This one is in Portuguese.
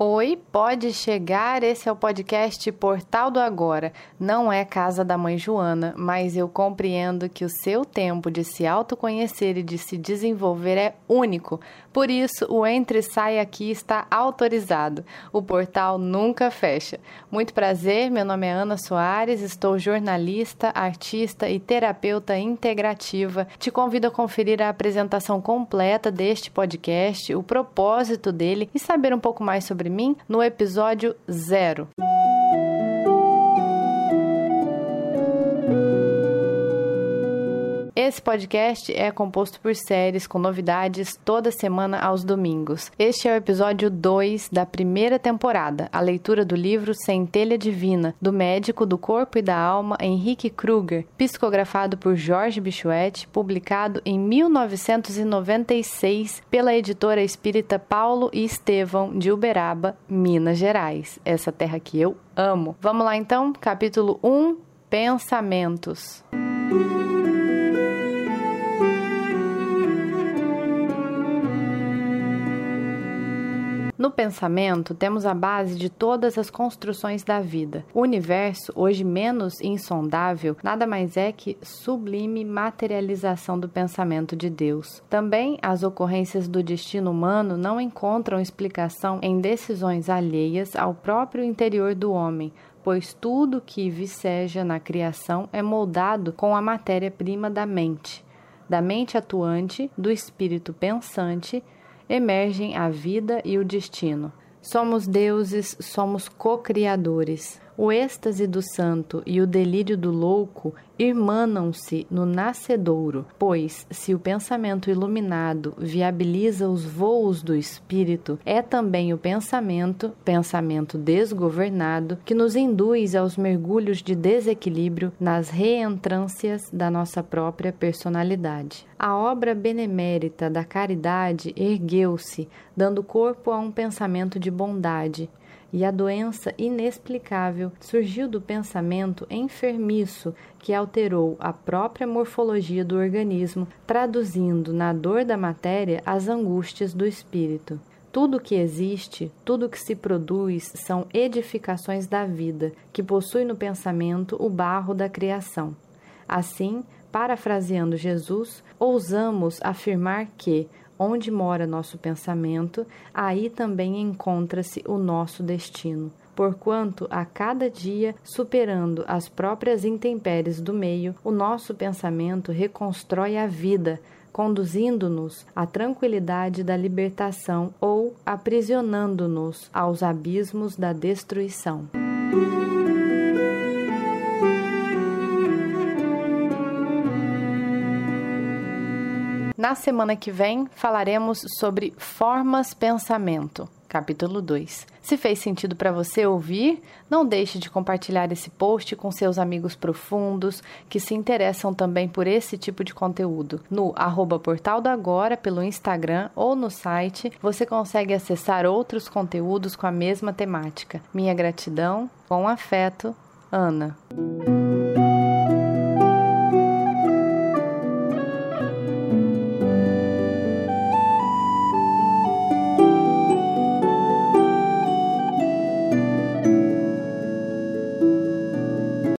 Oi, pode chegar. Esse é o podcast Portal do Agora. Não é casa da mãe Joana, mas eu compreendo que o seu tempo de se autoconhecer e de se desenvolver é único. Por isso, o Entre e Sai aqui está autorizado. O portal nunca fecha. Muito prazer, meu nome é Ana Soares, estou jornalista, artista e terapeuta integrativa. Te convido a conferir a apresentação completa deste podcast, o propósito dele e saber um pouco mais sobre mim no episódio zero. Esse podcast é composto por séries com novidades toda semana aos domingos. Este é o episódio 2 da primeira temporada, a leitura do livro Centelha Divina, do médico do corpo e da alma Henrique Kruger, psicografado por Jorge Bichuete, publicado em 1996 pela editora espírita Paulo e Estevão de Uberaba, Minas Gerais. Essa terra que eu amo. Vamos lá então, capítulo 1, Pensamentos. No pensamento, temos a base de todas as construções da vida. O universo, hoje menos insondável, nada mais é que sublime materialização do pensamento de Deus. Também as ocorrências do destino humano não encontram explicação em decisões alheias ao próprio interior do homem, pois tudo que viceja na criação é moldado com a matéria-prima da mente, da mente atuante, do espírito pensante emergem a vida e o destino. Somos deuses, somos co-criadores. O êxtase do santo e o delírio do louco irmanam-se no nascedouro, pois, se o pensamento iluminado viabiliza os voos do espírito, é também o pensamento, pensamento desgovernado, que nos induz aos mergulhos de desequilíbrio nas reentrâncias da nossa própria personalidade. A obra benemérita da caridade ergueu-se, dando corpo a um pensamento de bondade, e a doença inexplicável surgiu do pensamento enfermiço que alterou a própria morfologia do organismo, traduzindo na dor da matéria as angústias do espírito. Tudo que existe, tudo que se produz são edificações da vida, que possui no pensamento o barro da criação. Assim, parafraseando Jesus, ousamos afirmar que Onde mora nosso pensamento, aí também encontra-se o nosso destino. Porquanto, a cada dia, superando as próprias intempéries do meio, o nosso pensamento reconstrói a vida, conduzindo-nos à tranquilidade da libertação ou aprisionando-nos aos abismos da destruição. Na semana que vem falaremos sobre formas pensamento. Capítulo 2. Se fez sentido para você ouvir, não deixe de compartilhar esse post com seus amigos profundos que se interessam também por esse tipo de conteúdo. No arroba Portal do Agora, pelo Instagram ou no site, você consegue acessar outros conteúdos com a mesma temática. Minha gratidão, com afeto, Ana.